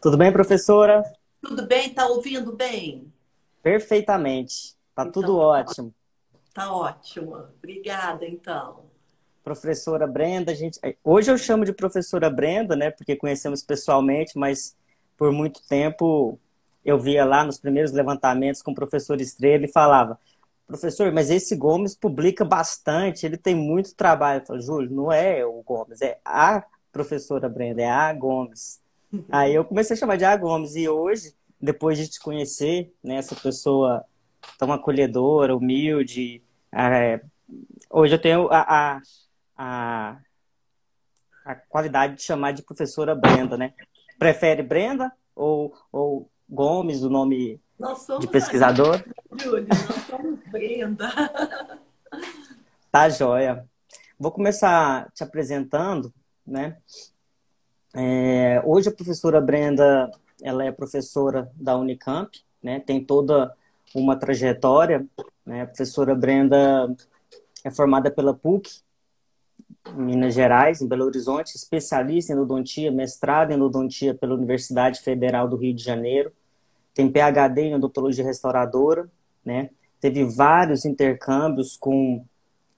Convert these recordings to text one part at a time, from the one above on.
Tudo bem, professora? Tudo bem? Tá ouvindo bem? Perfeitamente. Tá então, tudo ótimo. Tá ótimo. Obrigada, então. Professora Brenda, gente, hoje eu chamo de professora Brenda, né, porque conhecemos pessoalmente, mas por muito tempo eu via lá nos primeiros levantamentos com o professor Estrela e falava: professor, mas esse Gomes publica bastante, ele tem muito trabalho. Eu falo, Júlio, não é o Gomes, é a professora Brenda, é a Gomes. Aí eu comecei a chamar de a Gomes e hoje, depois de te conhecer, né, essa pessoa tão acolhedora, humilde, é, hoje eu tenho a, a, a, a qualidade de chamar de professora Brenda, né? Prefere Brenda ou, ou Gomes, o nome de pesquisador? Júlio, nós somos Brenda. Tá joia. Vou começar te apresentando, né? É, hoje a professora Brenda, ela é professora da Unicamp, né? Tem toda uma trajetória, né? A professora Brenda é formada pela PUC, Minas Gerais, em Belo Horizonte, especialista em odontia, mestrado em odontia pela Universidade Federal do Rio de Janeiro, tem PhD em odontologia restauradora, né? Teve vários intercâmbios com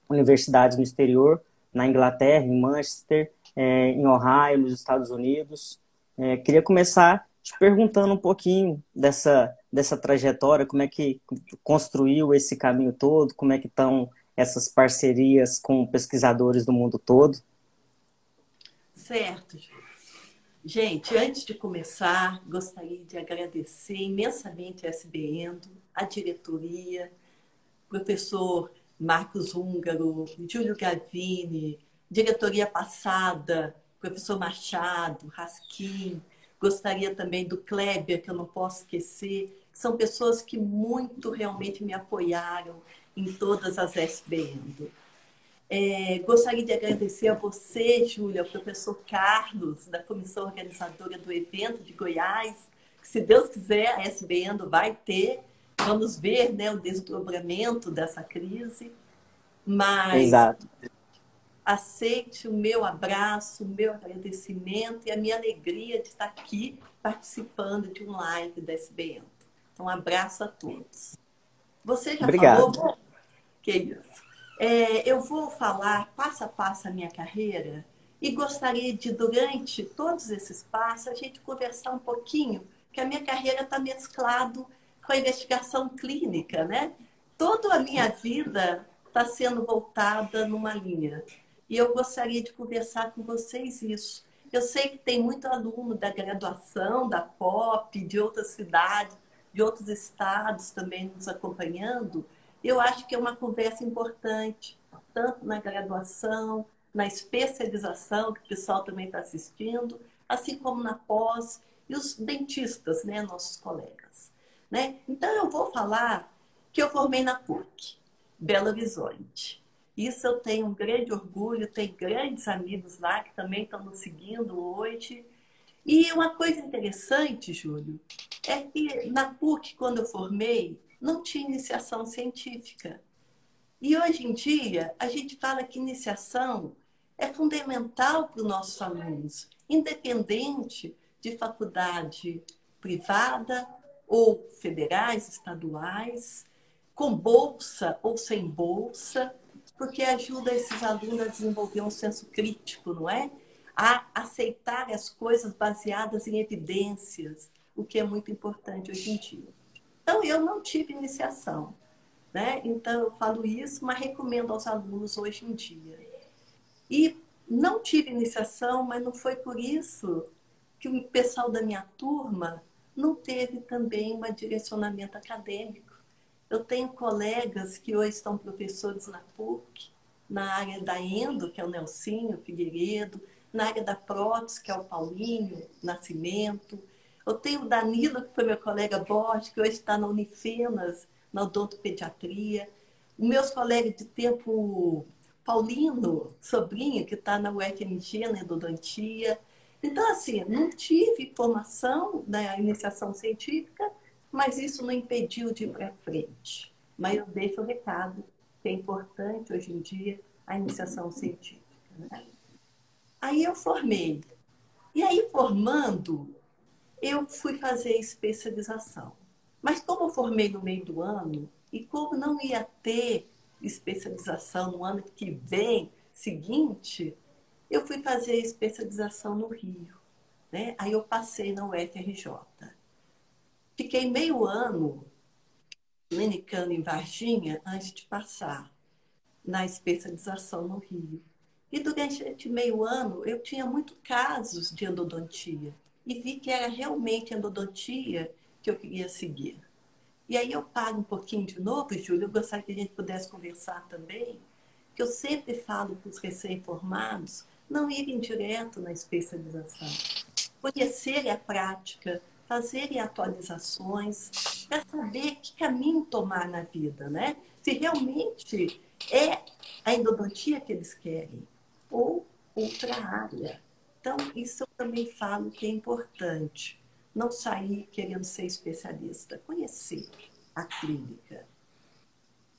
universidades no exterior, na Inglaterra, em Manchester, é, em Ohio, nos Estados Unidos. É, queria começar te perguntando um pouquinho dessa, dessa trajetória, como é que construiu esse caminho todo, como é que estão essas parcerias com pesquisadores do mundo todo? Certo. Gente, antes de começar, gostaria de agradecer imensamente a SBN, a diretoria, professor Marcos Húngaro, Júlio Gavini, diretoria passada, professor Machado, Raskin, gostaria também do Kleber, que eu não posso esquecer, são pessoas que muito realmente me apoiaram, em todas as SBN. É, gostaria de agradecer a você, Júlia, ao professor Carlos, da comissão organizadora do evento de Goiás, que, se Deus quiser, a SBN vai ter. Vamos ver né, o desdobramento dessa crise. Mas Exato. Aceite o meu abraço, o meu agradecimento e a minha alegria de estar aqui participando de um live da SBN. Então, um abraço a todos. Você já Obrigado. falou? Que isso. É, eu vou falar passo a passo a minha carreira e gostaria de, durante todos esses passos, a gente conversar um pouquinho, que a minha carreira está mesclado com a investigação clínica, né? Toda a minha vida está sendo voltada numa linha. E eu gostaria de conversar com vocês isso. Eu sei que tem muito aluno da graduação, da POP, de outras cidades, de outros estados também nos acompanhando, eu acho que é uma conversa importante, tanto na graduação, na especialização, que o pessoal também está assistindo, assim como na pós, e os dentistas, né, nossos colegas. Né? Então, eu vou falar que eu formei na PUC, Belo Horizonte. Isso eu tenho um grande orgulho, tenho grandes amigos lá que também estão nos seguindo hoje. E uma coisa interessante, Júlio, é que na PUC, quando eu formei, não tinha iniciação científica. E hoje em dia, a gente fala que iniciação é fundamental para os nossos alunos, independente de faculdade privada ou federais, estaduais, com bolsa ou sem bolsa, porque ajuda esses alunos a desenvolver um senso crítico, não é? a aceitar as coisas baseadas em evidências, o que é muito importante hoje em dia. Então, eu não tive iniciação, né? Então, eu falo isso, mas recomendo aos alunos hoje em dia. E não tive iniciação, mas não foi por isso que o pessoal da minha turma não teve também um direcionamento acadêmico. Eu tenho colegas que hoje estão professores na PUC, na área da Endo, que é o Nelsinho Figueiredo, na área da prótese, que é o Paulinho Nascimento. Eu tenho o Danilo, que foi meu colega Borges, que hoje está na Unifenas, na odontopediatria. Meus colegas de tempo, Paulino, sobrinho, que está na UFMG, na endodontia. Então, assim, não tive formação na iniciação científica, mas isso não impediu de ir para frente. Mas eu deixo o recado que é importante hoje em dia a iniciação científica. Né? Aí eu formei. E aí, formando, eu fui fazer especialização. Mas como eu formei no meio do ano, e como não ia ter especialização no ano que vem, seguinte, eu fui fazer especialização no Rio. Né? Aí eu passei na UFRJ. Fiquei meio ano clinicando em Varginha antes de passar na especialização no Rio. E durante meio ano eu tinha muitos casos de endodontia e vi que era realmente endodontia que eu queria seguir. E aí eu paro um pouquinho de novo, Júlio, eu gostaria que a gente pudesse conversar também, que eu sempre falo para os recém-formados não irem direto na especialização. Conhecerem a prática, fazerem atualizações, para saber que caminho tomar na vida, né? Se realmente é a endodontia que eles querem ou outra área. Então, isso eu também falo que é importante não sair querendo ser especialista, conhecer a clínica.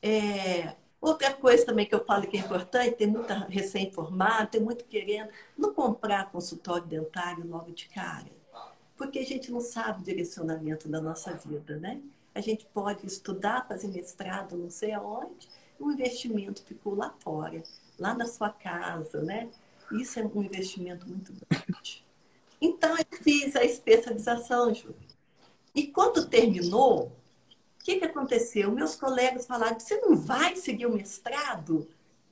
É, outra coisa também que eu falo que é importante, tem muita recém-formada, tem muito querendo, não comprar consultório dentário logo de cara, porque a gente não sabe o direcionamento da nossa vida, né? A gente pode estudar, fazer mestrado, não sei aonde, o investimento ficou lá fora, lá na sua casa, né? Isso é um investimento muito grande. Então, eu fiz a especialização, Júlio. E quando terminou, o que, que aconteceu? Meus colegas falaram: você não vai seguir o mestrado?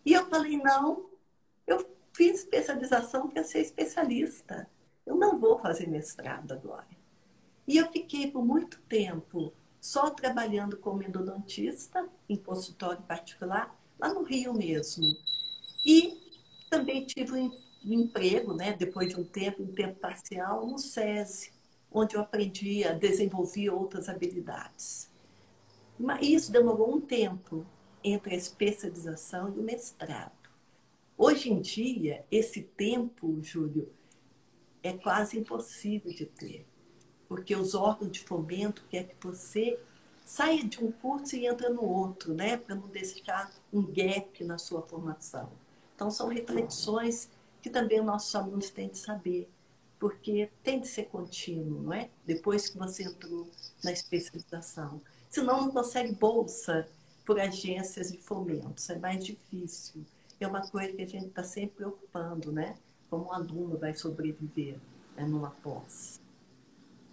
E eu falei: não, eu fiz especialização para ser especialista. Eu não vou fazer mestrado agora. E eu fiquei por muito tempo só trabalhando como endodontista, em consultório particular, lá no Rio mesmo. E também tive um emprego, né, depois de um tempo, um tempo parcial, no SESI, onde eu aprendi a desenvolver outras habilidades. Mas isso demorou um tempo entre a especialização e o mestrado. Hoje em dia, esse tempo, Júlio, é quase impossível de ter, porque os órgãos de fomento querem que você saia de um curso e entre no outro, né, para não deixar um gap na sua formação. Então, são reflexões que também os nossos alunos têm de saber, porque tem de ser contínuo, não é? Depois que você entrou na especialização. Senão não consegue bolsa por agências de fomento, isso é mais difícil. É uma coisa que a gente está sempre preocupando, né? Como um aluno vai sobreviver né, numa pós.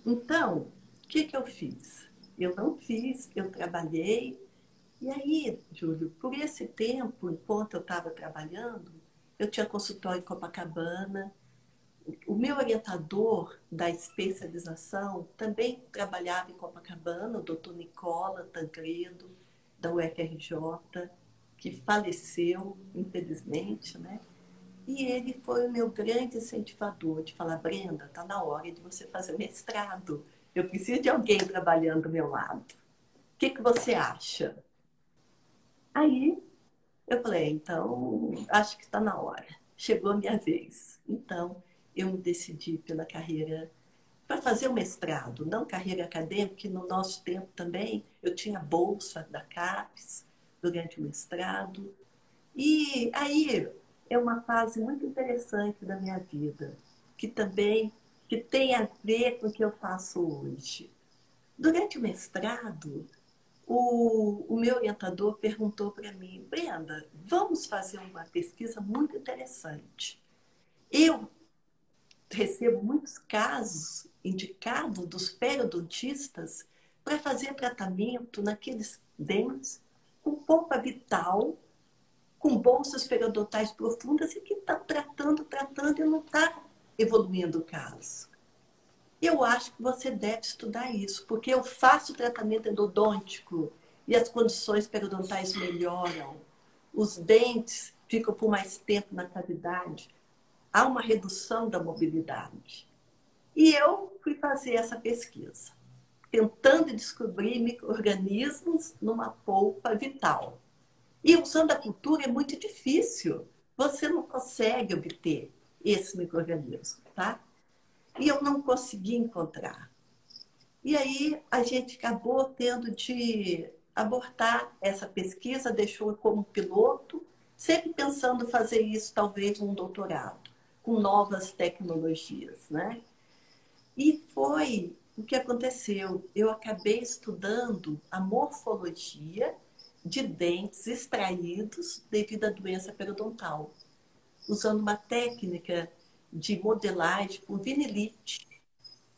Então, o que, que eu fiz? Eu não fiz, eu trabalhei. E aí, Júlio, por esse tempo, enquanto eu estava trabalhando, eu tinha consultório em Copacabana. O meu orientador da especialização também trabalhava em Copacabana, o doutor Nicola Tancredo, da UFRJ, que faleceu, infelizmente, né? E ele foi o meu grande incentivador de falar, Brenda, está na hora de você fazer mestrado. Eu preciso de alguém trabalhando do meu lado. O que, que você acha? Aí eu falei, então, acho que está na hora. Chegou a minha vez. Então, eu me decidi pela carreira para fazer o mestrado, não carreira acadêmica, que no nosso tempo também eu tinha bolsa da CAPES durante o mestrado. E aí é uma fase muito interessante da minha vida, que também que tem a ver com o que eu faço hoje. Durante o mestrado, o, o meu orientador perguntou para mim, Brenda, vamos fazer uma pesquisa muito interessante. Eu recebo muitos casos indicados dos periodontistas para fazer tratamento naqueles dentes com polpa vital, com bolsas periodontais profundas e que está tratando, tratando e não está evoluindo o caso. Eu acho que você deve estudar isso, porque eu faço tratamento endodôntico e as condições periodontais melhoram, os dentes ficam por mais tempo na cavidade, há uma redução da mobilidade. E eu fui fazer essa pesquisa, tentando descobrir micro-organismos numa polpa vital. E usando a cultura é muito difícil, você não consegue obter esse micro-organismo, tá? e eu não consegui encontrar. E aí a gente acabou tendo de abortar essa pesquisa, deixou como piloto, sempre pensando fazer isso talvez um doutorado, com novas tecnologias, né? E foi o que aconteceu. Eu acabei estudando a morfologia de dentes extraídos devido à doença periodontal, usando uma técnica de modelagem com vinilite,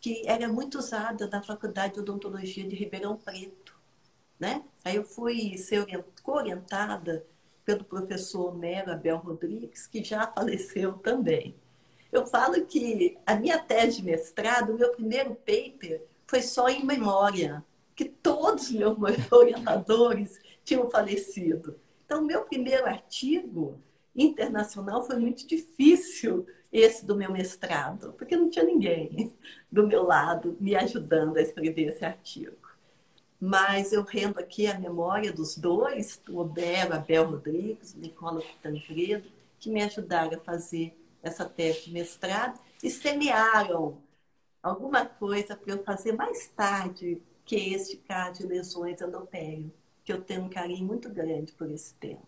que era muito usada na Faculdade de Odontologia de Ribeirão Preto. Né? Aí eu fui ser orientada pelo professor Mero Abel Rodrigues, que já faleceu também. Eu falo que a minha tese de mestrado, o meu primeiro paper, foi só em memória, que todos os meus orientadores tinham falecido. Então, meu primeiro artigo internacional foi muito difícil, esse do meu mestrado, porque não tinha ninguém do meu lado me ajudando a escrever esse artigo. Mas eu rendo aqui a memória dos dois, o Odero, Abel Rodrigues, Nicola Tancredo, que me ajudaram a fazer essa tese de mestrado e semearam alguma coisa para eu fazer mais tarde, que é este caso de lesões endopério, que eu tenho um carinho muito grande por esse tema.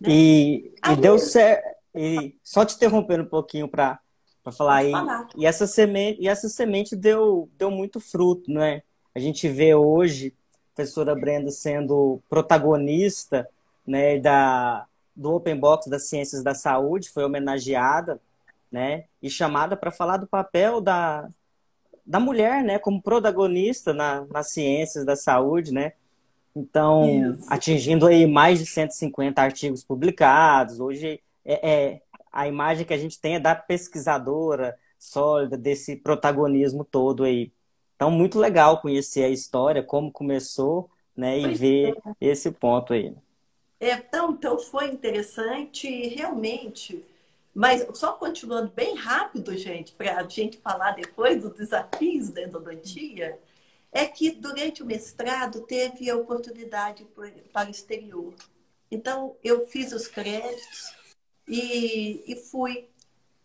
Né? E, e deu certo. E só te interrompendo um pouquinho para falar aí. E essa semente, e essa semente deu, deu muito fruto, né? A gente vê hoje a professora Brenda sendo protagonista né, da, do Open Box das Ciências da Saúde, foi homenageada, né, e chamada para falar do papel da, da mulher, né, como protagonista na, nas ciências da saúde, né. Então, Isso. atingindo aí mais de 150 artigos publicados. Hoje é, é, a imagem que a gente tem é da pesquisadora sólida, desse protagonismo todo aí. Então, muito legal conhecer a história, como começou, né, e ver é. esse ponto aí. É, então, então foi interessante realmente, mas só continuando bem rápido, gente, para a gente falar depois dos desafios da endodontia, é que durante o mestrado teve a oportunidade para o exterior. Então, eu fiz os créditos e, e fui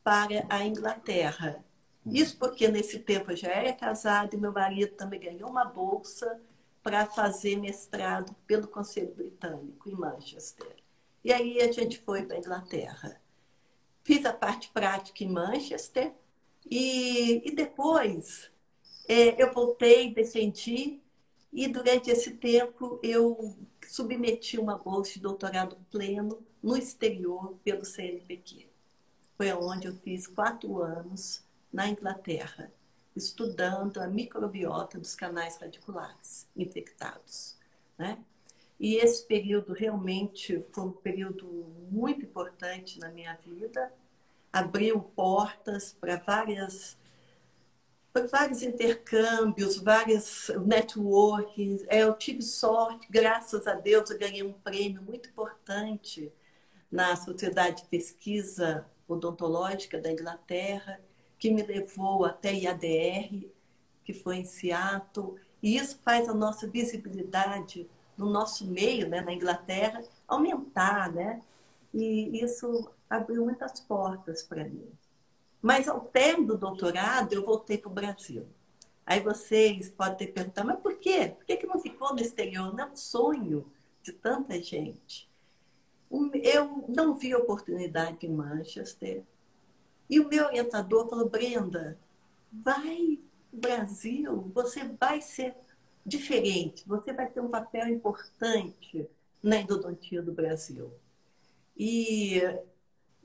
para a Inglaterra. Isso porque nesse tempo eu já era casada e meu marido também ganhou uma bolsa para fazer mestrado pelo Conselho Britânico em Manchester. E aí a gente foi para a Inglaterra. Fiz a parte prática em Manchester e, e depois eu voltei, defendi e durante esse tempo eu submeti uma bolsa de doutorado pleno no exterior pelo CNPq. Foi onde eu fiz quatro anos na Inglaterra estudando a microbiota dos canais radiculares infectados. Né? E esse período realmente foi um período muito importante na minha vida, abriu portas para várias vários intercâmbios, vários networkings. É, eu tive sorte, graças a Deus, eu ganhei um prêmio muito importante na Sociedade de Pesquisa Odontológica da Inglaterra que me levou até IADR, que foi em Seattle. E isso faz a nossa visibilidade no nosso meio, né, na Inglaterra, aumentar, né? E isso abriu muitas portas para mim. Mas ao término do doutorado, eu voltei para o Brasil. Aí vocês podem ter perguntado, mas por quê? Por que, que não ficou no exterior? Não é sonho de tanta gente. Eu não vi oportunidade em Manchester, e o meu orientador falou: Brenda, vai Brasil, você vai ser diferente, você vai ter um papel importante na endodontia do Brasil. E,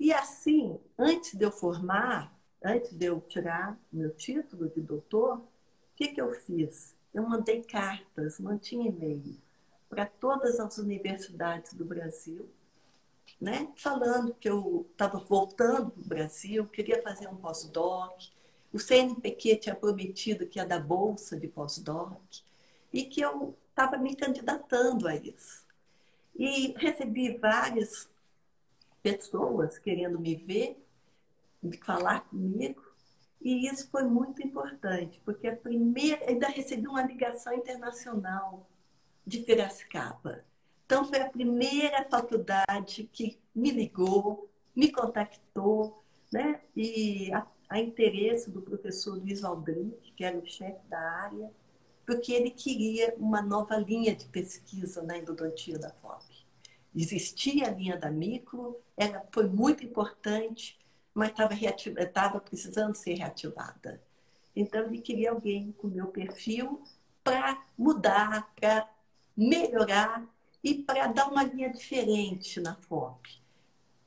e assim, antes de eu formar, antes de eu tirar meu título de doutor, o que, que eu fiz? Eu mandei cartas, não tinha e-mail, para todas as universidades do Brasil né? falando que eu estava voltando para o Brasil, queria fazer um pós-doc. O CNPq tinha prometido que ia dar bolsa de pós-doc e que eu estava me candidatando a isso. E recebi várias pessoas querendo me ver, me falar comigo, e isso foi muito importante, porque a primeira, ainda recebi uma ligação internacional de Piracicaba então, foi a primeira faculdade que me ligou, me contactou, né? E a, a interesse do professor Luiz Aldrin, que era o chefe da área, porque ele queria uma nova linha de pesquisa na endodontia da FOP. Existia a linha da micro, ela foi muito importante, mas estava precisando ser reativada. Então, ele queria alguém com meu perfil para mudar, para melhorar e para dar uma linha diferente na FOP.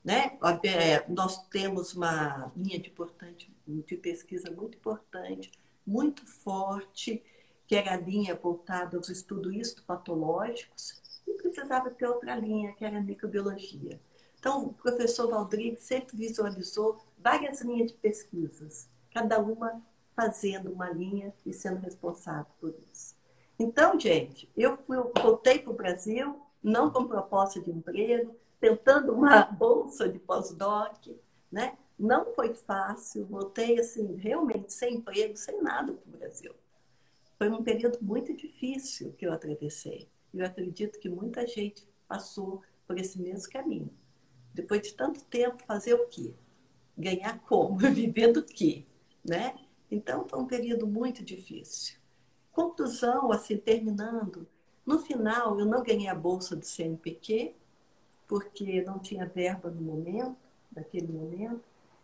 Né? É, nós temos uma linha de, importante, de pesquisa muito importante, muito forte, que era a linha voltada aos estudos histopatológicos, e precisava ter outra linha, que era a microbiologia. Então, o professor Valdrigo sempre visualizou várias linhas de pesquisas, cada uma fazendo uma linha e sendo responsável por isso. Então, gente, eu, fui, eu voltei para o Brasil, não com proposta de emprego, tentando uma bolsa de pós-doc, né? Não foi fácil, voltei assim, realmente sem emprego, sem nada para o Brasil. Foi um período muito difícil que eu atravessei. Eu acredito que muita gente passou por esse mesmo caminho. Depois de tanto tempo, fazer o quê? Ganhar como? Viver do quê? Né? Então, foi um período muito difícil. Conclusão, assim, terminando, no final, eu não ganhei a bolsa do CNPq, porque não tinha verba no momento, naquele momento.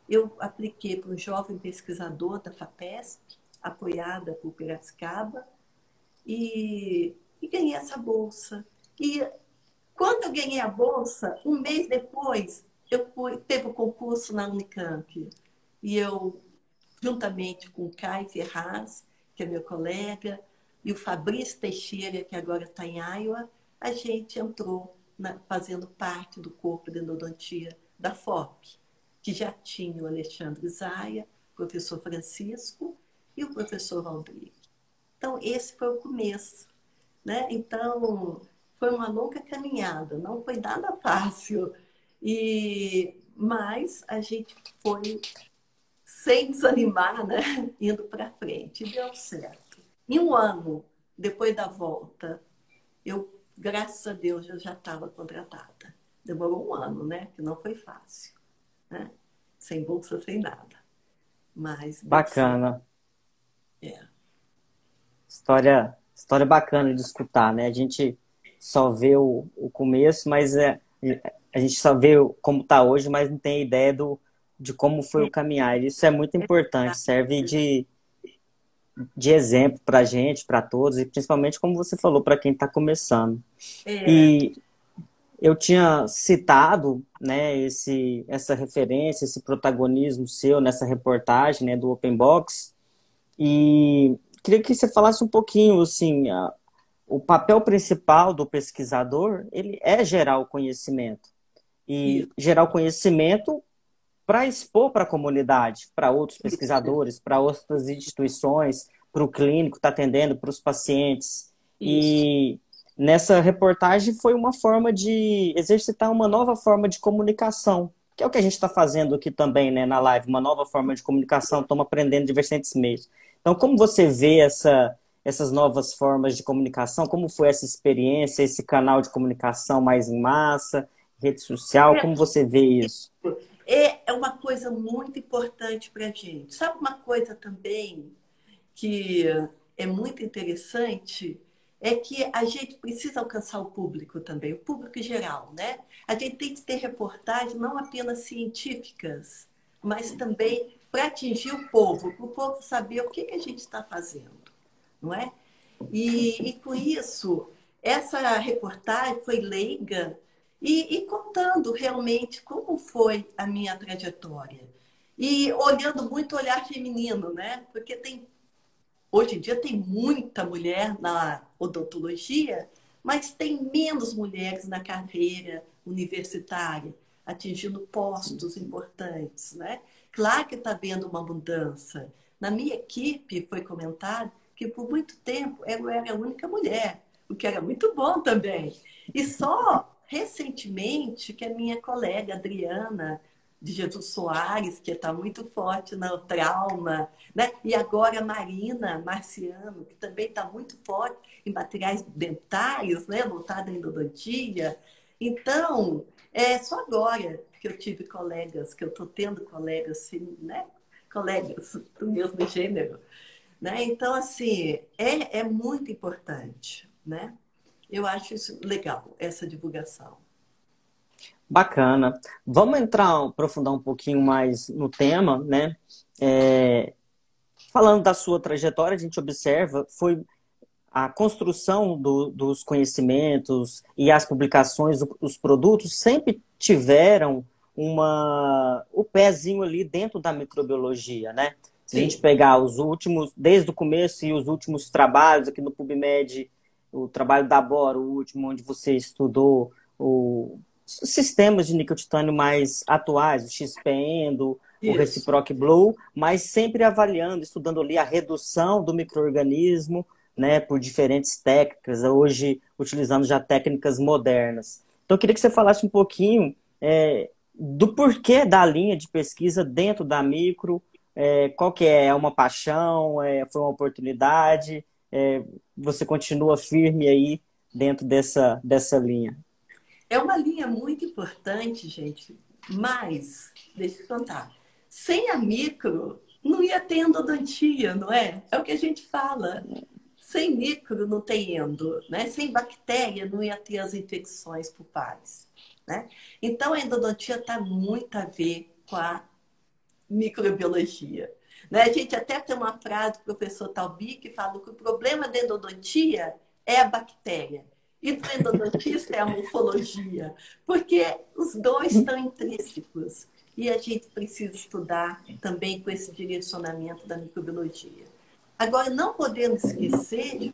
Eu apliquei para um jovem pesquisador da FAPESP, apoiada por Piracicaba, e, e ganhei essa bolsa. E quando eu ganhei a bolsa, um mês depois, eu fui, teve o um concurso na Unicamp. E eu, juntamente com o Kai Ferraz, que é meu colega, e o Fabrício Teixeira, que agora está em Iowa, a gente entrou na, fazendo parte do corpo de endodontia da FOP, que já tinha o Alexandre Zaia, o professor Francisco e o professor Valdrigo. Então, esse foi o começo. Né? Então, foi uma longa caminhada, não foi nada fácil. E mas a gente foi sem desanimar, né? Indo para frente, e deu certo. Em um ano depois da volta, eu, graças a Deus, eu já estava contratada. Demorou um ano, né? Que não foi fácil, né? Sem bolsa, sem nada. Mas bacana. É. História, história bacana de escutar, né? A gente só vê o, o começo, mas é, a gente só vê como está hoje, mas não tem ideia do, de como foi o caminhar. Isso é muito importante, serve de, de exemplo para a gente, para todos, e principalmente, como você falou, para quem está começando. É. E eu tinha citado né, esse, essa referência, esse protagonismo seu nessa reportagem né, do Open Box, e queria que você falasse um pouquinho, assim, o papel principal do pesquisador ele é gerar o conhecimento e Isso. gerar o conhecimento para expor para a comunidade, para outros pesquisadores, para outras instituições, para o clínico está atendendo, para os pacientes. Isso. E nessa reportagem foi uma forma de exercitar uma nova forma de comunicação, que é o que a gente está fazendo aqui também, né, na live, uma nova forma de comunicação, estamos aprendendo diversos meios. Então, como você vê essa essas novas formas de comunicação? Como foi essa experiência, esse canal de comunicação mais em massa, rede social? Como você vê isso? É, é uma coisa muito importante para a gente. Sabe uma coisa também que é muito interessante? É que a gente precisa alcançar o público também, o público geral, né? A gente tem que ter reportagens não apenas científicas, mas também para atingir o povo, para o povo saber o que, que a gente está fazendo não é? E, e com isso, essa reportagem foi leiga e, e, contando realmente como foi a minha trajetória. E olhando muito o olhar feminino, né? Porque tem hoje em dia tem muita mulher na odontologia, mas tem menos mulheres na carreira universitária, atingindo postos importantes, né? Claro que está havendo uma mudança. Na minha equipe foi comentado que por muito tempo eu era a única mulher, o que era muito bom também. E só recentemente que a minha colega Adriana de Jesus Soares, que está muito forte no trauma, né? e agora a Marina Marciano, que também está muito forte em materiais dentários, né? voltada à endodontia. Então, é só agora que eu tive colegas, que eu estou tendo colegas, né? colegas do mesmo gênero, né? Então, assim, é, é muito importante. Né? Eu acho isso legal, essa divulgação. Bacana. Vamos entrar, aprofundar um pouquinho mais no tema, né? É, falando da sua trajetória, a gente observa foi a construção do, dos conhecimentos e as publicações, os produtos sempre tiveram uma o pezinho ali dentro da microbiologia, né? Se Sim. a gente pegar os últimos, desde o começo e os últimos trabalhos aqui no PubMed, o trabalho da Bora, o último onde você estudou o sistemas de níquel titânio mais atuais, o XPENDO, o Reciproc Blue, mas sempre avaliando, estudando ali a redução do microorganismo, né, por diferentes técnicas, hoje utilizando já técnicas modernas. Então, eu queria que você falasse um pouquinho é, do porquê da linha de pesquisa dentro da micro, é, qual que é, é uma paixão, é, foi uma oportunidade, é, você continua firme aí dentro dessa, dessa linha? É uma linha muito importante, gente, mas, deixa eu contar, sem a micro, não ia ter endodontia, não é? É o que a gente fala. Sem micro não tem endo, né? Sem bactéria não ia ter as infecções por né? Então a endodontia está muito a ver com a microbiologia. Né? A gente até tem uma frase do professor Talbi que fala que o problema da endodontia é a bactéria. E do endodontista é a morfologia, porque os dois estão intrínsecos. E a gente precisa estudar também com esse direcionamento da microbiologia. Agora, não podemos esquecer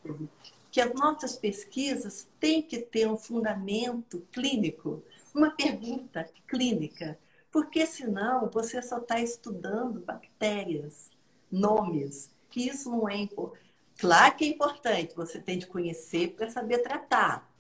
que as nossas pesquisas têm que ter um fundamento clínico, uma pergunta clínica, porque senão você só está estudando bactérias, nomes, que isso não é importante. Claro que é importante, você tem de conhecer para saber tratar.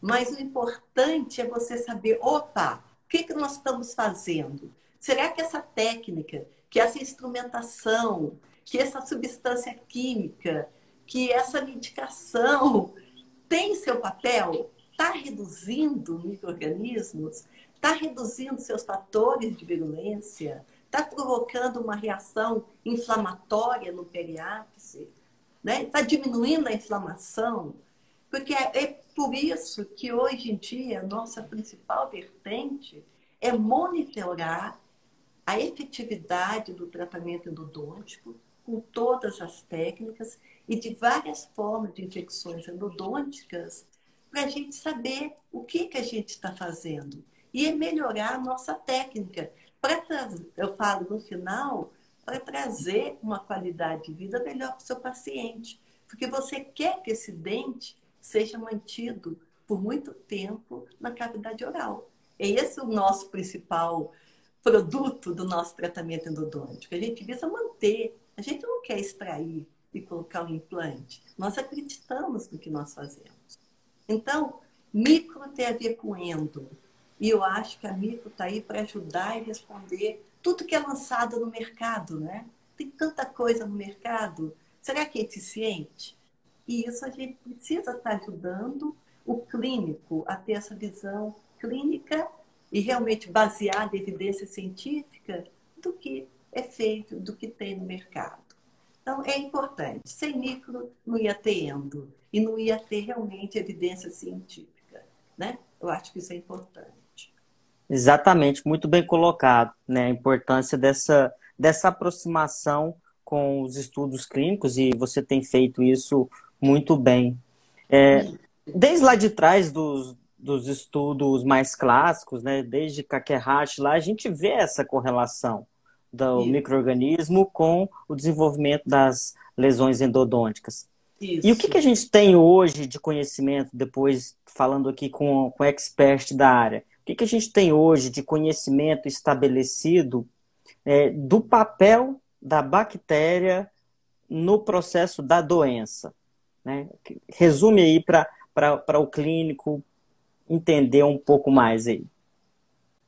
Mas o importante é você saber, opa, o que, que nós estamos fazendo? Será que essa técnica, que essa instrumentação, que essa substância química, que essa medicação tem seu papel? Está reduzindo micro-organismos? Está reduzindo seus fatores de virulência? Está provocando uma reação inflamatória no periápice? Está né? Tá diminuindo a inflamação? Porque é, é por isso que hoje em dia a nossa principal vertente é monitorar a efetividade do tratamento endodôntico com todas as técnicas e de várias formas de infecções endodônticas para a gente saber o que, que a gente está fazendo e melhorar a nossa técnica. Para eu falo no final, para trazer uma qualidade de vida melhor para o seu paciente. Porque você quer que esse dente seja mantido por muito tempo na cavidade oral. É esse o nosso principal produto do nosso tratamento endodôntico. A gente visa manter, a gente não quer extrair e colocar um implante. Nós acreditamos no que nós fazemos. Então, micro tem a ver com endo. E eu acho que a micro está aí para ajudar e responder tudo que é lançado no mercado, né? Tem tanta coisa no mercado. Será que é eficiente? E isso a gente precisa estar tá ajudando o clínico a ter essa visão clínica e realmente baseada em evidência científica do que é feito, do que tem no mercado. Então, é importante. Sem micro, não ia ter endo. E não ia ter realmente evidência científica. Né? Eu acho que isso é importante. Exatamente, muito bem colocado. Né? A importância dessa, dessa aproximação com os estudos clínicos, e você tem feito isso muito bem. É, desde lá de trás dos, dos estudos mais clássicos, né, desde Kakehashi lá, a gente vê essa correlação do Isso. microorganismo com o desenvolvimento das lesões endodônticas. Isso. E o que, que a gente tem hoje de conhecimento, depois falando aqui com, com expert da área, o que, que a gente tem hoje de conhecimento estabelecido é, do papel da bactéria no processo da doença? Né? Resume aí para o clínico, entender um pouco mais aí?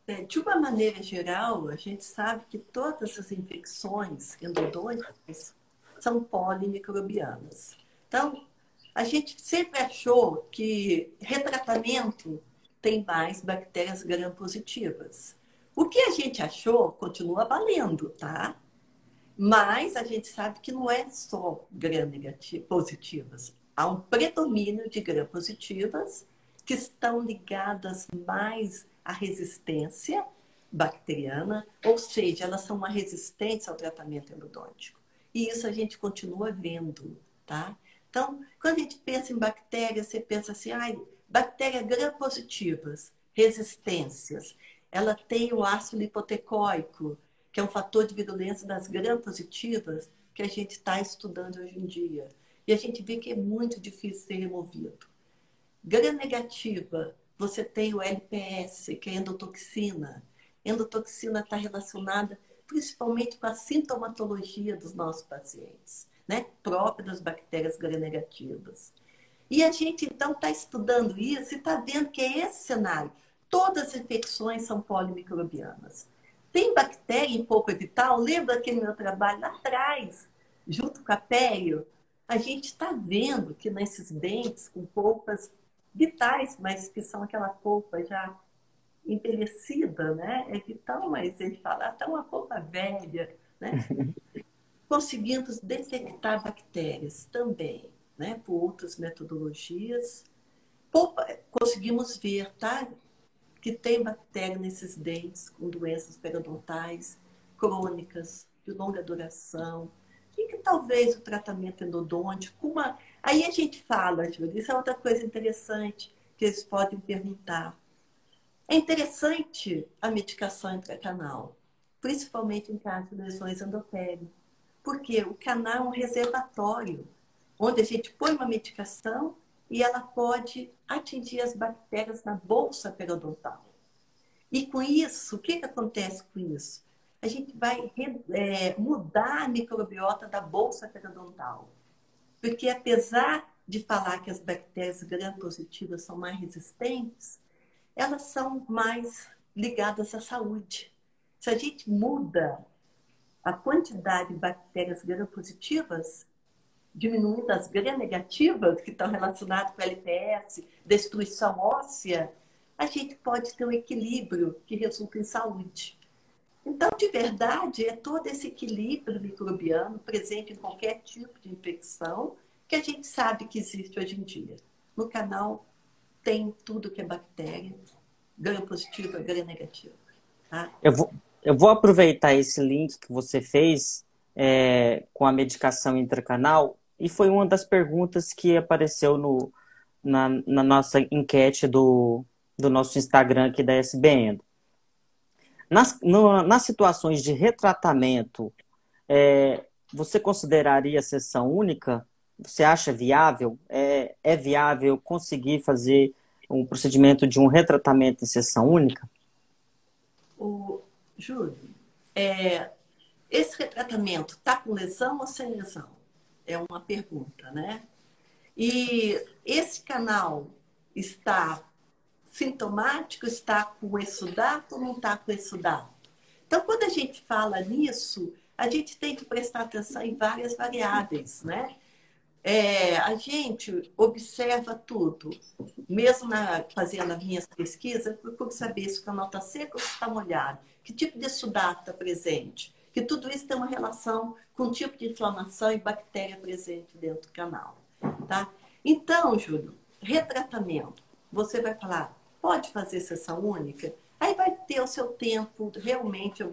É, de uma maneira geral, a gente sabe que todas as infecções endodônticas são polimicrobianas. Então, a gente sempre achou que retratamento tem mais bactérias gram-positivas. O que a gente achou continua valendo, tá? Mas a gente sabe que não é só gram-positivas. Há um predomínio de gram-positivas que estão ligadas mais à resistência bacteriana, ou seja, elas são mais resistentes ao tratamento endodôntico. E isso a gente continua vendo, tá? Então, quando a gente pensa em bactérias, você pensa assim, ai, bactérias gram-positivas, resistências. Ela tem o ácido lipotecóico, que é um fator de virulência das gram-positivas que a gente está estudando hoje em dia. E a gente vê que é muito difícil ser removido. Gram-negativa, você tem o LPS, que é endotoxina. Endotoxina está relacionada principalmente com a sintomatologia dos nossos pacientes, né? própria das bactérias gram-negativas. E a gente, então, está estudando isso e está vendo que é esse cenário. Todas as infecções são polimicrobianas. Tem bactéria em polpa vital? Lembra aquele meu trabalho lá atrás, junto com a pério? A gente está vendo que nesses dentes com polpas vitais, mas que são aquela polpa já envelhecida, né? É vital, mas ele fala, até uma polpa velha, né? Conseguimos detectar bactérias também, né? Por outras metodologias. Polpa, conseguimos ver, tá? Que tem bactéria nesses dentes com doenças periodontais crônicas, de longa duração, e que talvez o tratamento endodôntico, uma... aí a gente fala, Júlia, isso é outra coisa interessante que eles podem perguntar. É interessante a medicação intracanal, principalmente em caso de lesões endotélio, porque o canal é um reservatório, onde a gente põe uma medicação e ela pode atingir as bactérias na bolsa periodontal. E com isso, o que, que acontece com isso? a gente vai é, mudar a microbiota da bolsa periodontal. Porque apesar de falar que as bactérias gram-positivas são mais resistentes, elas são mais ligadas à saúde. Se a gente muda a quantidade de bactérias gram-positivas, diminuindo as gram-negativas, que estão relacionadas com LPS, destruição óssea, a gente pode ter um equilíbrio que resulta em saúde. Então, de verdade, é todo esse equilíbrio microbiano presente em qualquer tipo de infecção que a gente sabe que existe hoje em dia. No canal tem tudo que é bactéria, gram positiva, gram negativa. Tá? Eu, vou, eu vou aproveitar esse link que você fez é, com a medicação intracanal e foi uma das perguntas que apareceu no, na, na nossa enquete do, do nosso Instagram aqui da SBN. Nas, no, nas situações de retratamento, é, você consideraria sessão única? Você acha viável? É, é viável conseguir fazer um procedimento de um retratamento em sessão única? O Júlio, é, esse retratamento está com lesão ou sem lesão? É uma pergunta, né? E esse canal está sintomático está com exudato ou não está com exudato. Então, quando a gente fala nisso, a gente tem que prestar atenção em várias variáveis, né? É, a gente observa tudo, mesmo na, fazendo as minhas pesquisas, procuro saber se o canal está seco ou está molhado, que tipo de exudato está presente, que tudo isso tem uma relação com o tipo de inflamação e bactéria presente dentro do canal. Tá? Então, Júlio, retratamento. Você vai falar, pode fazer sessão única? Aí vai ter o seu tempo realmente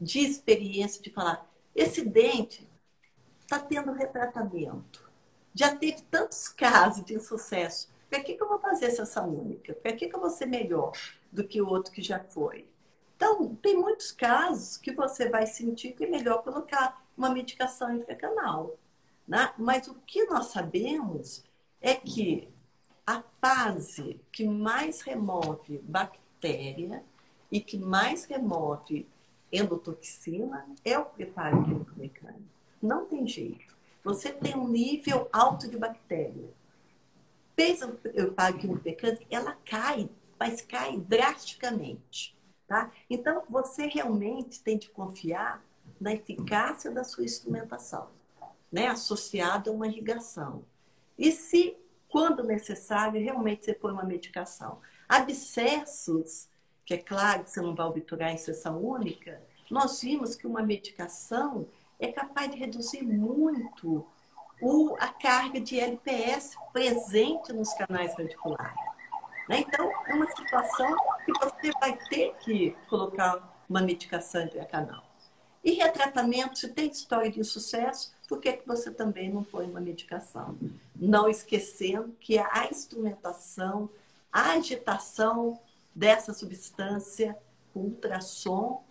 de experiência de falar, esse dente está tendo retratamento. Já teve tantos casos de sucesso. Para que, que eu vou fazer sessão única? Para que, que eu vou ser melhor do que o outro que já foi? Então, tem muitos casos que você vai sentir que é melhor colocar uma medicação intracanal. Né? Mas o que nós sabemos é que a fase que mais remove bactéria e que mais remove endotoxina é o preparo químico mecânico. Não tem jeito. Você tem um nível alto de bactéria. Fez o preparo químico mecânico, ela cai, mas cai drasticamente. Tá? Então, você realmente tem de confiar na eficácia da sua instrumentação, né? associada a uma irrigação. E se quando necessário, realmente você põe uma medicação. Abscessos, que é claro que você não vai obturar em sessão única, nós vimos que uma medicação é capaz de reduzir muito o, a carga de LPS presente nos canais radiculares. Né? Então, é uma situação que você vai ter que colocar uma medicação canal. E retratamento, se tem história de insucesso, por que, que você também não põe uma medicação? Não esquecendo que a instrumentação, a agitação dessa substância, ultrassom,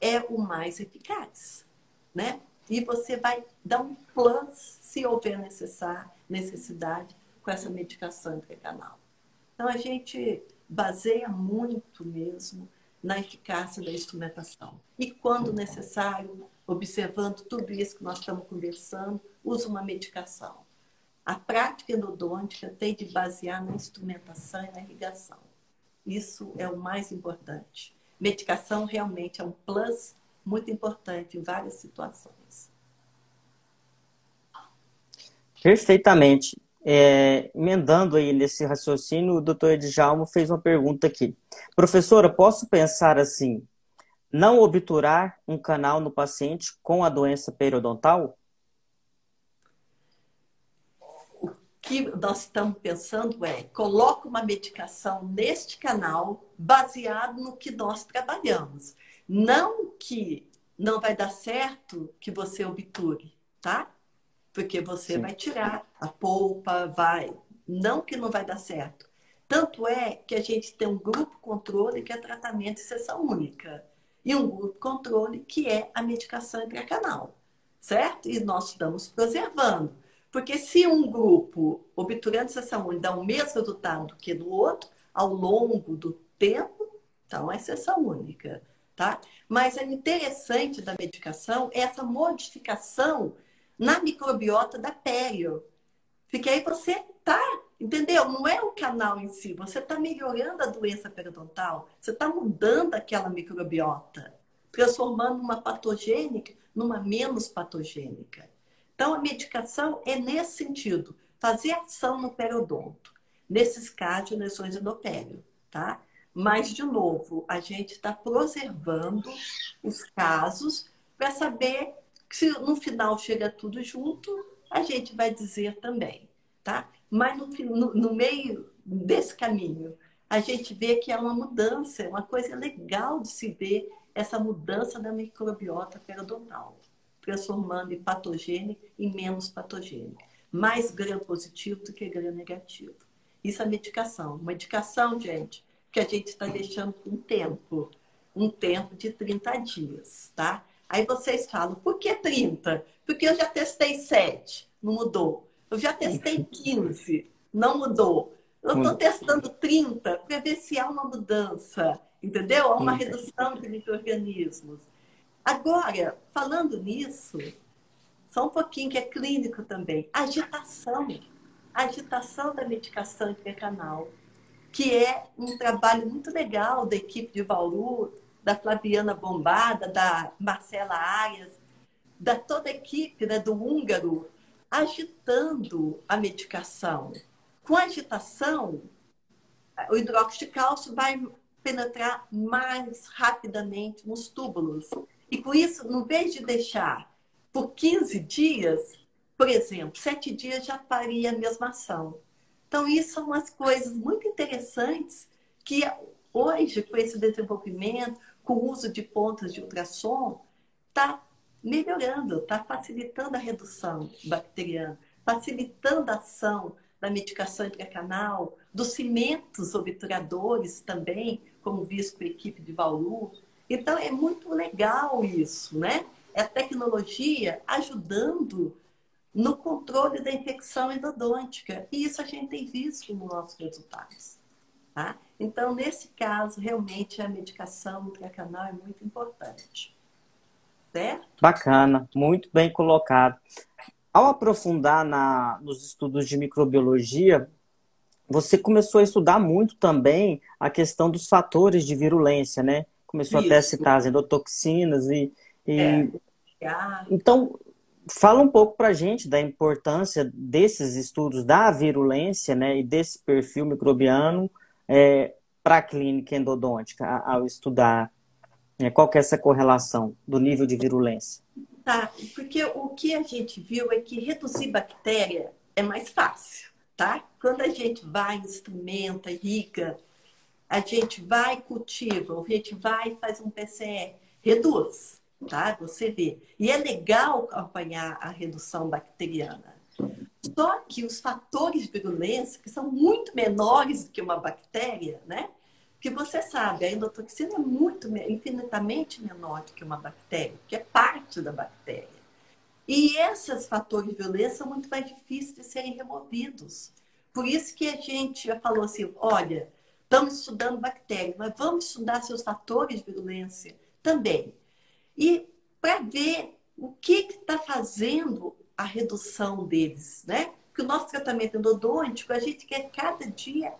é o mais eficaz, né? E você vai dar um plus se houver necessário, necessidade com essa medicação intracanal. Então, a gente baseia muito mesmo na eficácia da instrumentação. E, quando necessário, observando tudo isso que nós estamos conversando, usa uma medicação. A prática endodôntica tem de basear na instrumentação e na irrigação. Isso é o mais importante. Medicação realmente é um plus muito importante em várias situações. Perfeitamente. É, emendando aí nesse raciocínio, o doutor Edjalmo fez uma pergunta aqui. Professora, posso pensar assim, não obturar um canal no paciente com a doença periodontal? O que nós estamos pensando é, coloca uma medicação neste canal baseado no que nós trabalhamos. Não que não vai dar certo que você obture, tá? porque você Sim. vai tirar a polpa, vai. Não que não vai dar certo. Tanto é que a gente tem um grupo controle que é tratamento de sessão única. E um grupo controle que é a medicação intracanal. Certo? E nós estamos preservando. Porque se um grupo obturando sessão única dá o mesmo resultado que no outro, ao longo do tempo, então é sessão única. Tá? Mas é interessante da medicação é essa modificação na microbiota da pele. Porque aí você tá, entendeu? Não é o canal em si, você está melhorando a doença periodontal, você está mudando aquela microbiota, transformando uma patogênica numa menos patogênica. Então, a medicação é nesse sentido, fazer ação no periodonto, nesses casos de lesões endopélio, tá? Mas, de novo, a gente está preservando os casos para saber se no final chega tudo junto, a gente vai dizer também, tá? Mas no, no, no meio desse caminho, a gente vê que é uma mudança, é uma coisa legal de se ver essa mudança da microbiota periodontal, transformando em em menos patogênica. Mais gram positivo do que gram negativo. Isso é medicação. Medicação, gente, que a gente está deixando um tempo, um tempo de 30 dias, tá? Aí vocês falam, por que 30? Porque eu já testei 7, não mudou. Eu já testei 15, não mudou. Eu estou testando 30 para ver se há uma mudança, entendeu? Há uma redução de micro-organismos. Agora, falando nisso, só um pouquinho que é clínico também, agitação. agitação da medicação intercanal, que é um trabalho muito legal da equipe de Bauru, da Flaviana Bombada, da Marcela Arias, da toda a equipe né, do húngaro, agitando a medicação. Com agitação, o hidróxido de cálcio vai penetrar mais rapidamente nos túbulos. E com isso, no vez de deixar por 15 dias, por exemplo, 7 dias já faria a mesma ação. Então, isso são umas coisas muito interessantes que hoje, com esse desenvolvimento, com o uso de pontas de ultrassom, está melhorando, está facilitando a redução bacteriana, facilitando a ação da medicação intracanal, dos cimentos obturadores também, como visto a equipe de Bauru. Então, é muito legal isso, né? É a tecnologia ajudando no controle da infecção endodôntica. E isso a gente tem visto nos nossos resultados. Tá? Então, nesse caso, realmente a medicação intracanal é muito importante. Certo? Bacana, muito bem colocado. Ao aprofundar na, nos estudos de microbiologia, você começou a estudar muito também a questão dos fatores de virulência, né? Começou Isso. até a citar as endotoxinas e. e... É. Então, fala um pouco para a gente da importância desses estudos da virulência, né? E desse perfil microbiano é, para a clínica endodôntica ao estudar? É, qual que é essa correlação do nível de virulência? Tá, porque o que a gente viu é que reduzir bactéria é mais fácil, tá? Quando a gente vai, instrumenta, irriga, a gente vai cultiva, a gente vai faz um PCR, reduz. tá? Você vê. E é legal acompanhar a redução bacteriana. Só que os fatores de virulência, que são muito menores do que uma bactéria, né? Que você sabe, a endotoxina é muito, infinitamente menor do que uma bactéria, que é parte da bactéria. E esses fatores de violência são muito mais difíceis de serem removidos. Por isso que a gente já falou assim, olha, estamos estudando bactérias, mas vamos estudar seus fatores de virulência também. E para ver o que está fazendo a redução deles, né? Porque o nosso tratamento endodôntico, a gente quer cada dia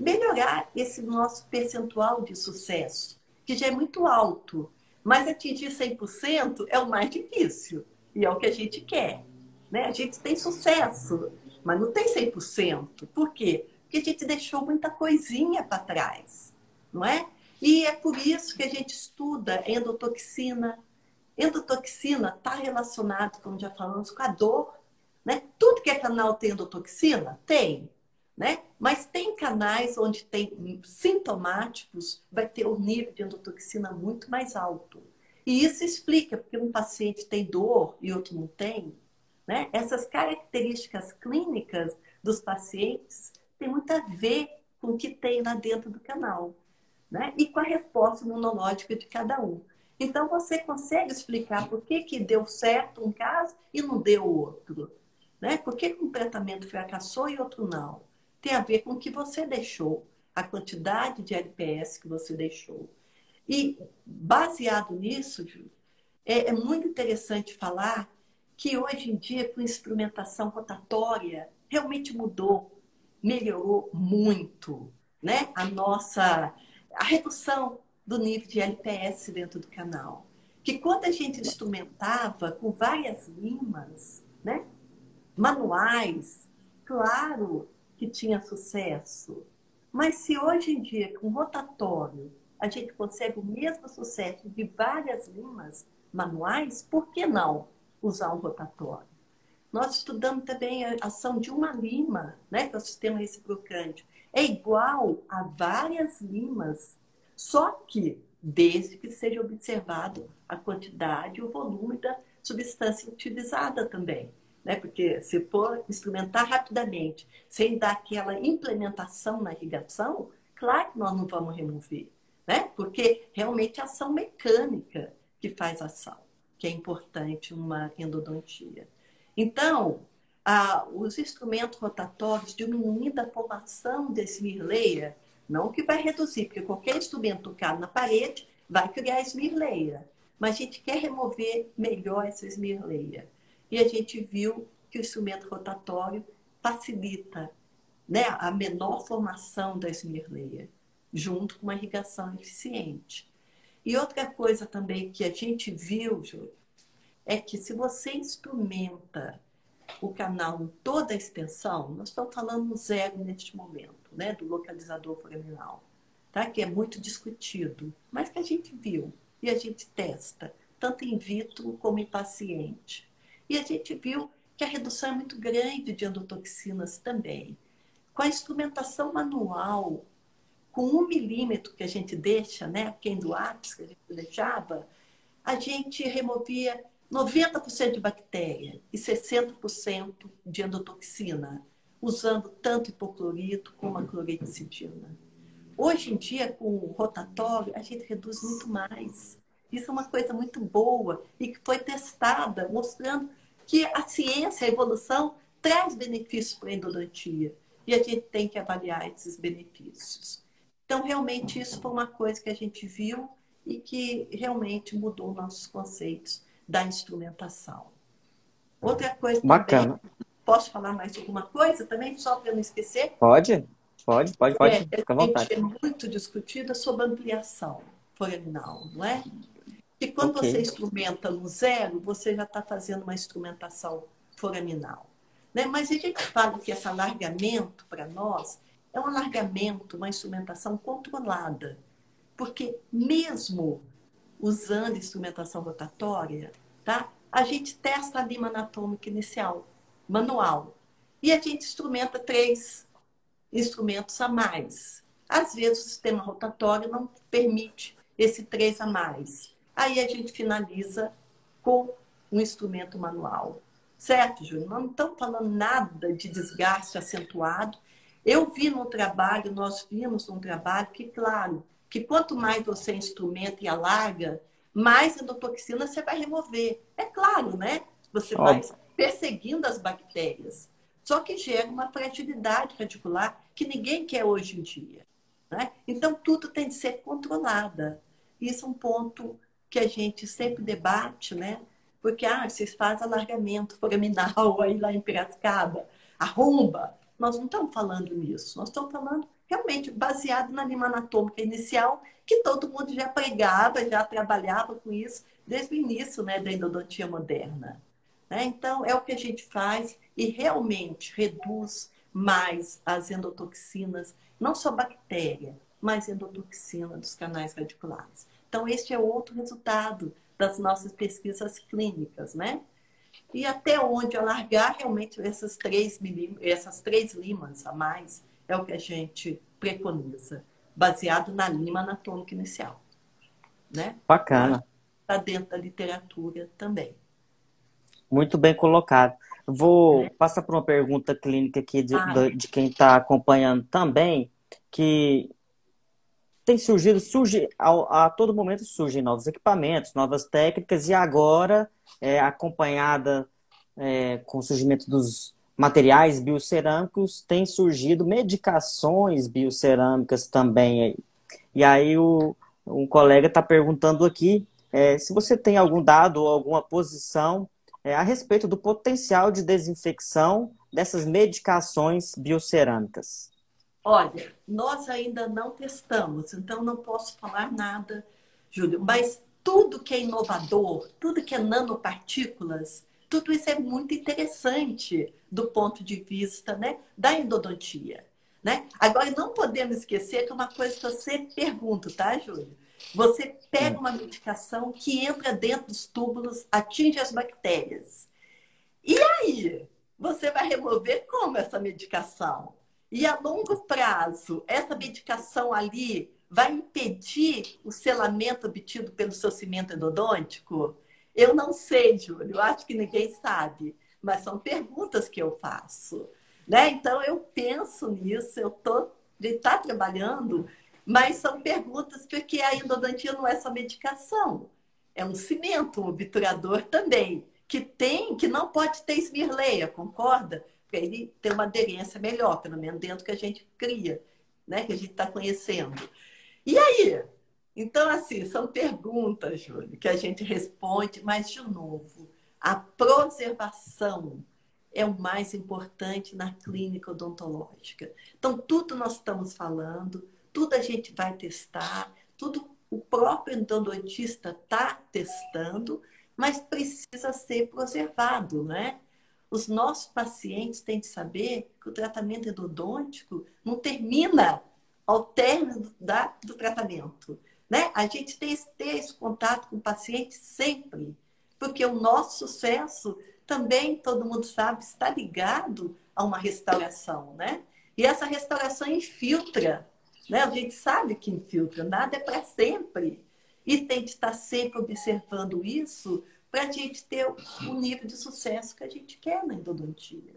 melhorar esse nosso percentual de sucesso, que já é muito alto. Mas atingir 100% é o mais difícil. E é o que a gente quer. Né? A gente tem sucesso, mas não tem 100%. Por quê? Porque a gente deixou muita coisinha para trás, não é? E é por isso que a gente estuda endotoxina. Endotoxina está relacionado, como já falamos, com a dor. Né? Tudo que é canal tem endotoxina? Tem né? Mas tem canais onde tem sintomáticos, vai ter o nível de endotoxina muito mais alto. E isso explica porque um paciente tem dor e outro não tem. Né? Essas características clínicas dos pacientes têm muito a ver com o que tem lá dentro do canal. Né? E com a resposta imunológica de cada um. Então, você consegue explicar por que, que deu certo um caso e não deu outro. Né? Por que um tratamento fracassou e outro não? Tem a ver com o que você deixou, a quantidade de LPS que você deixou. E baseado nisso, é, é muito interessante falar que hoje em dia, com instrumentação rotatória, realmente mudou, melhorou muito, né? A nossa a redução do nível de LPS dentro do canal. Que quando a gente instrumentava com várias limas, né? Manuais, claro, que tinha sucesso. Mas se hoje em dia, com rotatório, a gente consegue o mesmo sucesso de várias limas manuais, por que não usar um rotatório? Nós estudamos também a ação de uma lima, né, que é o sistema reciprocante. É igual a várias limas, só que desde que seja observado a quantidade e o volume da substância utilizada também né? Porque se for instrumentar rapidamente, sem dar aquela implementação na irrigação, claro que nós não vamos remover, né? Porque realmente é a ação mecânica que faz ação, que é importante uma endodontia. Então, os instrumentos rotatórios diminuindo a formação desse mirleia, não que vai reduzir, porque qualquer instrumento tocado na parede vai criar esmirleia. Mas a gente quer remover melhor essa esmirleia e a gente viu que o instrumento rotatório facilita né, a menor formação da esmirleia, junto com uma irrigação eficiente. E outra coisa também que a gente viu, Júlio, é que se você instrumenta o canal em toda a extensão, nós estamos falando zero neste momento, né, do localizador foraminal, tá? que é muito discutido, mas que a gente viu e a gente testa, tanto in vitro como em paciente. E a gente viu que a redução é muito grande de endotoxinas também. Com a instrumentação manual, com um milímetro que a gente deixa, né, quem do ápice que a gente deixava, a gente removia 90% de bactéria e 60% de endotoxina, usando tanto hipoclorito como a clorexidina. Hoje em dia, com o rotatório, a gente reduz muito mais. Isso é uma coisa muito boa e que foi testada, mostrando que a ciência, a evolução, traz benefícios para a endodontia. E a gente tem que avaliar esses benefícios. Então, realmente, isso foi uma coisa que a gente viu e que realmente mudou nossos conceitos da instrumentação. Outra coisa Bacana. Também, posso falar mais alguma coisa também, só para não esquecer? Pode, pode, pode, pode. É, Fica à vontade. É muito discutida sobre ampliação foraminal, não é? E quando okay. você instrumenta no zero, você já está fazendo uma instrumentação foraminal. Né? Mas a gente fala que esse alargamento, para nós, é um alargamento, uma instrumentação controlada. Porque mesmo usando instrumentação rotatória, tá? a gente testa a lima anatômica inicial, manual. E a gente instrumenta três instrumentos a mais. Às vezes o sistema rotatório não permite esse três a mais. Aí a gente finaliza com um instrumento manual. Certo, Júlio? Nós não estamos falando nada de desgaste acentuado. Eu vi no trabalho, nós vimos no trabalho que, claro, que quanto mais você instrumenta e alarga, mais endotoxina você vai remover. É claro, né? Você Óbvio. vai perseguindo as bactérias. Só que gera uma fragilidade radicular que ninguém quer hoje em dia. Né? Então, tudo tem de ser controlada. Isso é um ponto que a gente sempre debate, né? Porque, ah, vocês fazem alargamento foraminal aí lá em Piracicaba, arromba. Nós não estamos falando nisso. Nós estamos falando realmente baseado na lima anatômica inicial, que todo mundo já pregava, já trabalhava com isso desde o início né, da endodontia moderna. Né? Então, é o que a gente faz e realmente reduz mais as endotoxinas, não só bactéria, mas endotoxina dos canais radiculares. Então, este é outro resultado das nossas pesquisas clínicas, né? E até onde alargar realmente essas três, essas três limas a mais é o que a gente preconiza, baseado na lima anatômica inicial. Né? Bacana. Está dentro da literatura também. Muito bem colocado. Vou é. passar por uma pergunta clínica aqui de, ah, de, de quem está acompanhando também, que tem surgido, surge, a, a, todo momento surgem novos equipamentos, novas técnicas, e agora, é, acompanhada é, com o surgimento dos materiais biocerâmicos, tem surgido medicações biocerâmicas também. E aí o, um colega está perguntando aqui é, se você tem algum dado ou alguma posição é, a respeito do potencial de desinfecção dessas medicações biocerâmicas. Olha, nós ainda não testamos, então não posso falar nada, Júlio, mas tudo que é inovador, tudo que é nanopartículas, tudo isso é muito interessante do ponto de vista né, da endodontia. Né? Agora, não podemos esquecer que é uma coisa que você pergunta, tá, Júlio? Você pega uma medicação que entra dentro dos túbulos, atinge as bactérias. E aí? Você vai remover como essa medicação? E a longo prazo, essa medicação ali vai impedir o selamento obtido pelo seu cimento endodôntico? Eu não sei, Júlio, eu acho que ninguém sabe, mas são perguntas que eu faço. Né? Então, eu penso nisso, eu estou tá trabalhando, mas são perguntas porque a endodontia não é só medicação, é um cimento, um obturador também, que tem, que não pode ter esmirleia, concorda? Ele ter uma aderência melhor, pelo menos dentro que a gente cria, né? que a gente está conhecendo. E aí? Então, assim, são perguntas, Júlio, que a gente responde, mas, de novo, a preservação é o mais importante na clínica odontológica. Então, tudo nós estamos falando, tudo a gente vai testar, tudo o próprio endodontista está testando, mas precisa ser preservado, né? Os nossos pacientes têm de saber que o tratamento endodôntico não termina ao término da, do tratamento. Né? A gente tem que ter esse contato com o paciente sempre, porque o nosso sucesso também, todo mundo sabe, está ligado a uma restauração. Né? E essa restauração infiltra. Né? A gente sabe que infiltra, nada é para sempre. E tem de estar sempre observando isso para a gente ter o nível de sucesso que a gente quer na endodontia.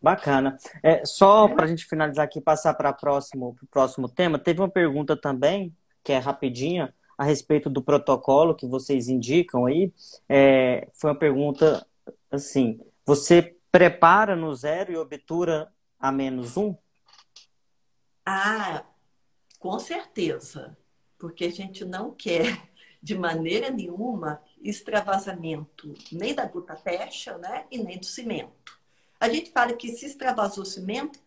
Bacana. É, só para a gente finalizar aqui, passar para o próximo, próximo tema, teve uma pergunta também, que é rapidinha, a respeito do protocolo que vocês indicam aí. É, foi uma pergunta assim: você prepara no zero e obtura a menos um? Ah, com certeza. Porque a gente não quer de maneira nenhuma extravasamento nem da gutapecha né, e nem do cimento. A gente fala que se extravasou o cimento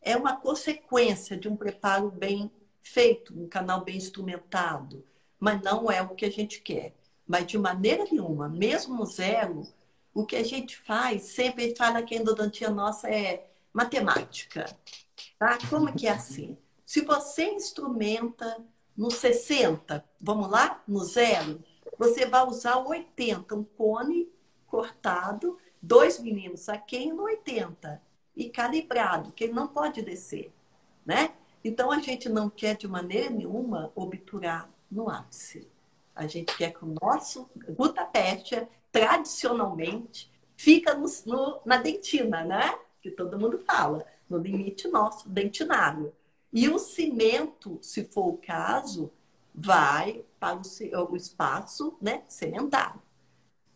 é uma consequência de um preparo bem feito, um canal bem instrumentado, mas não é o que a gente quer. Mas de maneira nenhuma, mesmo no zero, o que a gente faz, sempre fala que a endodontia nossa é matemática. Tá? Como que é assim? Se você instrumenta no 60, vamos lá? No zero, você vai usar o 80, um cone cortado, 2 milímetros aqui no 80 e calibrado, que ele não pode descer, né? Então a gente não quer de maneira nenhuma obturar no ápice. A gente quer que o nosso gutapestia, tradicionalmente, fica no, no, na dentina, né? Que todo mundo fala, no limite nosso dentinário. E o cimento, se for o caso, vai para o, espaço né, sedentário.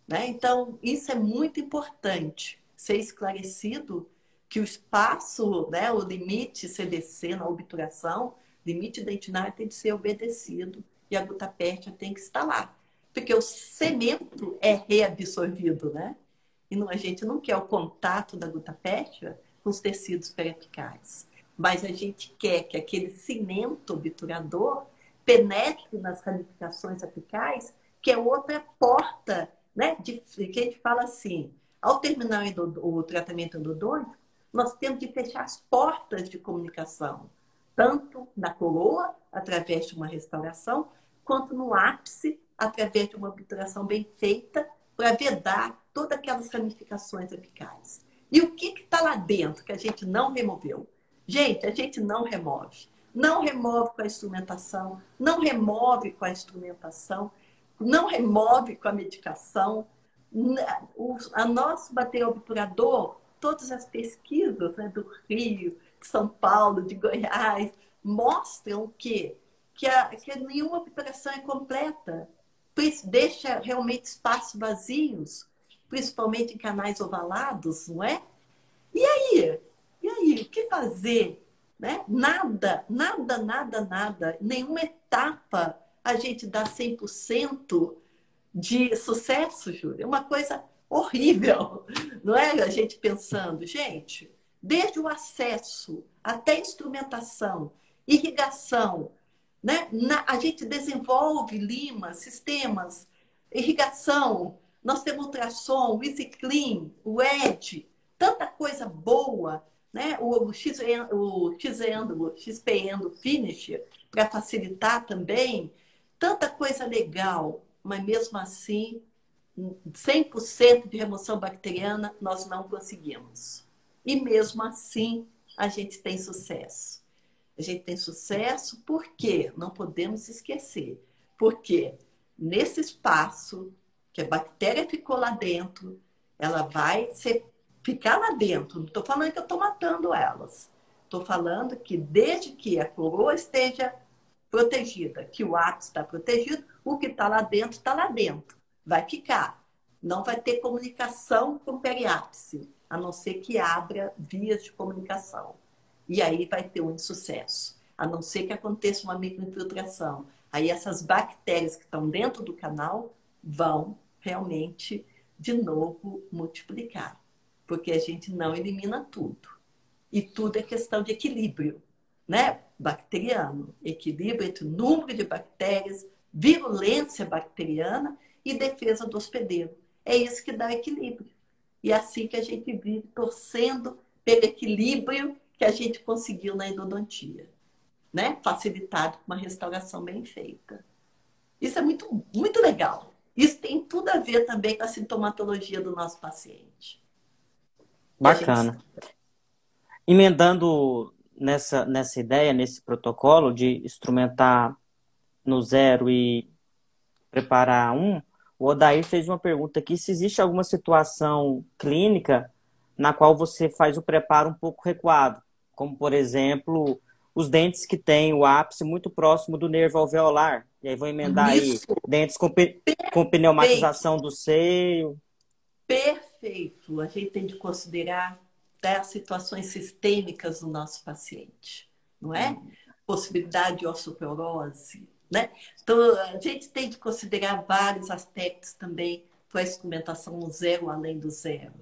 Né? Então, isso é muito importante ser esclarecido que o espaço, né, o limite CDC na obturação, limite dentinário tem de ser obedecido e a gutapértia tem que estar lá. Porque o cemento é reabsorvido, né? E não, a gente não quer o contato da gutapértia com os tecidos periapicais. Mas a gente quer que aquele cimento obturador penetre nas ramificações apicais, que é outra porta, né? De, que a gente fala assim, ao terminar o, o tratamento endodôntico, nós temos de fechar as portas de comunicação, tanto na coroa, através de uma restauração, quanto no ápice, através de uma obturação bem feita, para vedar todas aquelas ramificações apicais. E o que está lá dentro que a gente não removeu? Gente, a gente não remove. Não remove com a instrumentação, não remove com a instrumentação, não remove com a medicação. O a nosso bater obturador, todas as pesquisas né, do Rio, de São Paulo, de Goiás, mostram que que, a, que nenhuma operação é completa. Deixa realmente espaços vazios, principalmente em canais ovalados, não é? E aí? O que fazer? Né? Nada, nada, nada, nada. Nenhuma etapa a gente dá 100% de sucesso, Júlia. É uma coisa horrível, não é? A gente pensando, gente, desde o acesso até instrumentação, irrigação, né? Na, a gente desenvolve limas, sistemas, irrigação, nós temos ultrassom, o Easy Clean, o ED, tanta coisa boa, né? o, o, X, o X-Endo, o Finish, para facilitar também, tanta coisa legal, mas mesmo assim, 100% de remoção bacteriana nós não conseguimos. E mesmo assim, a gente tem sucesso. A gente tem sucesso porque não podemos esquecer. Porque nesse espaço que a bactéria ficou lá dentro, ela vai ser, ficar lá dentro. Não estou falando que eu estou matando elas. Estou falando que desde que a coroa esteja protegida, que o ápice está protegido, o que está lá dentro está lá dentro. Vai ficar. Não vai ter comunicação com o periápice, a não ser que abra vias de comunicação e aí vai ter um insucesso. A não ser que aconteça uma microinfiltração. Aí essas bactérias que estão dentro do canal vão realmente de novo multiplicar, porque a gente não elimina tudo. E tudo é questão de equilíbrio, né? Bacteriano, equilíbrio entre o número de bactérias, virulência bacteriana e defesa do hospedeiro. É isso que dá equilíbrio. E é assim que a gente vive torcendo pelo equilíbrio que a gente conseguiu na endodontia, né? Facilitado com uma restauração bem feita. Isso é muito, muito legal. Isso tem tudo a ver também com a sintomatologia do nosso paciente. Bacana. Emendando nessa, nessa ideia, nesse protocolo de instrumentar no zero e preparar um, o Odair fez uma pergunta aqui se existe alguma situação clínica na qual você faz o preparo um pouco recuado como por exemplo os dentes que têm o ápice muito próximo do nervo alveolar. E aí vou emendar Isso. aí dentes com, com pneumatização do seio. Perfeito. A gente tem de considerar até as situações sistêmicas do nosso paciente, não é? Hum. Possibilidade de osteoporose, né? Então, a gente tem de considerar vários aspectos também para a instrumentação no zero além do zero.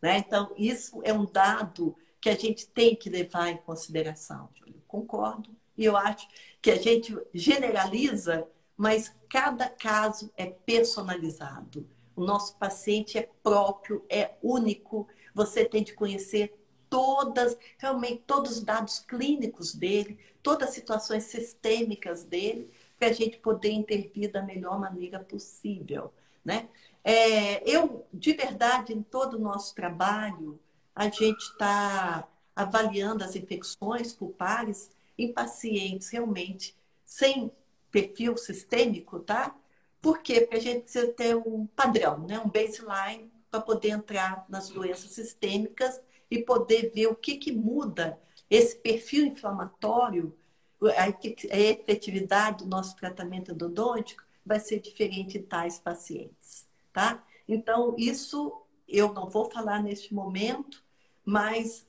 Né? Então, isso é um dado que a gente tem que levar em consideração. Júlio. Concordo. E eu acho que a gente generaliza, mas cada caso é personalizado. O nosso paciente é próprio, é único. Você tem de conhecer todas, realmente todos os dados clínicos dele, todas as situações sistêmicas dele, para a gente poder intervir da melhor maneira possível. Né? É, eu, de verdade, em todo o nosso trabalho, a gente está avaliando as infecções pulpares em pacientes realmente sem perfil sistêmico, tá? Por quê? Porque a gente precisa ter um padrão, né? um baseline para poder entrar nas doenças sistêmicas e poder ver o que, que muda esse perfil inflamatório, a efetividade do nosso tratamento endodôntico vai ser diferente em tais pacientes, tá? Então, isso eu não vou falar neste momento, mas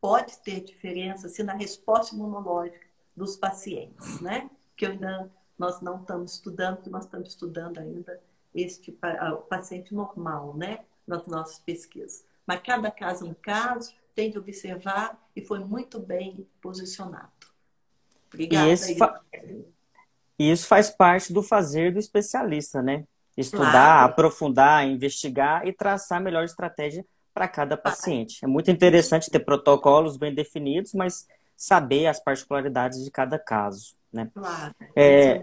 pode ter diferença assim, na resposta imunológica dos pacientes, né? Que ainda nós não estamos estudando, nós estamos estudando ainda este o paciente normal, né? Nas nossas pesquisas. Mas cada caso é um caso, tem de observar e foi muito bem posicionado. Obrigada. E, fa... e isso faz parte do fazer do especialista, né? Estudar, claro. aprofundar, investigar e traçar a melhor estratégia para cada paciente. É muito interessante ter protocolos bem definidos, mas saber as particularidades de cada caso. Né? Claro. É,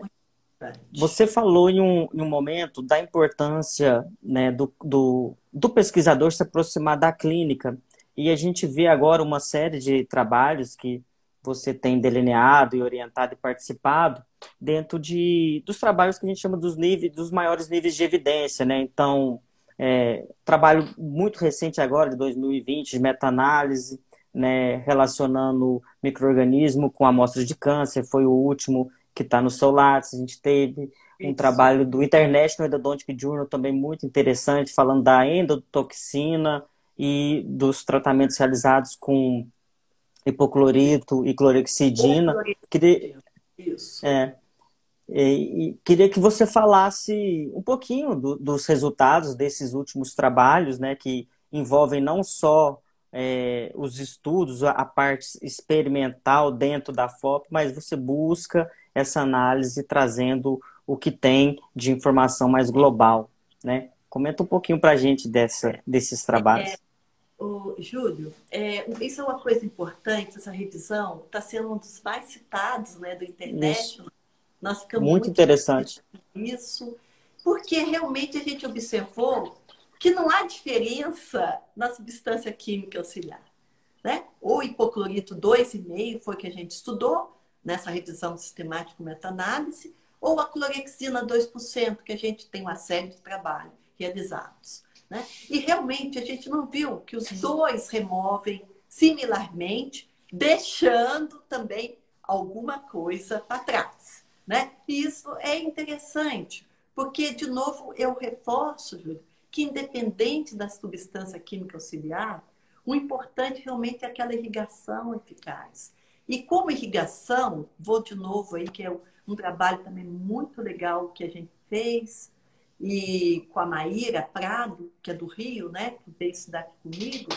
você falou em um, em um momento da importância né, do, do, do pesquisador se aproximar da clínica. E a gente vê agora uma série de trabalhos que você tem delineado e orientado e participado dentro de, dos trabalhos que a gente chama dos níveis, dos maiores níveis de evidência, né? Então, é, trabalho muito recente agora, de 2020, de meta-análise, né, relacionando microorganismo com amostras de câncer, foi o último que está no Solaris. A gente teve um Isso. trabalho do International Endodontic Journal também muito interessante, falando da endotoxina e dos tratamentos realizados com hipoclorito e clorexidina. Queria, Isso. É, e, e, queria que você falasse um pouquinho do, dos resultados desses últimos trabalhos, né, que envolvem não só é, os estudos, a parte experimental dentro da FOP, mas você busca essa análise trazendo o que tem de informação mais global, né? Comenta um pouquinho para a gente dessa, desses trabalhos. É, o Júlio, é, isso é uma coisa importante, essa revisão está sendo um dos mais citados né, do internet. Isso. Nós ficamos muito, muito interessante. Isso, porque realmente a gente observou que não há diferença na substância química auxiliar. Né? O hipoclorito 2,5 foi que a gente estudou nessa revisão sistemática meta-análise, ou a clorexina 2%, que a gente tem uma série de trabalhos realizados. Né? E realmente a gente não viu que os dois removem similarmente, deixando também alguma coisa para trás. Né? E isso é interessante, porque, de novo, eu reforço, Júlio, que independente da substância química auxiliar, o importante realmente é aquela irrigação eficaz. E como irrigação, vou de novo aí, que é um trabalho também muito legal que a gente fez, e com a Maíra Prado, que é do Rio, né, que veio estudar aqui comigo,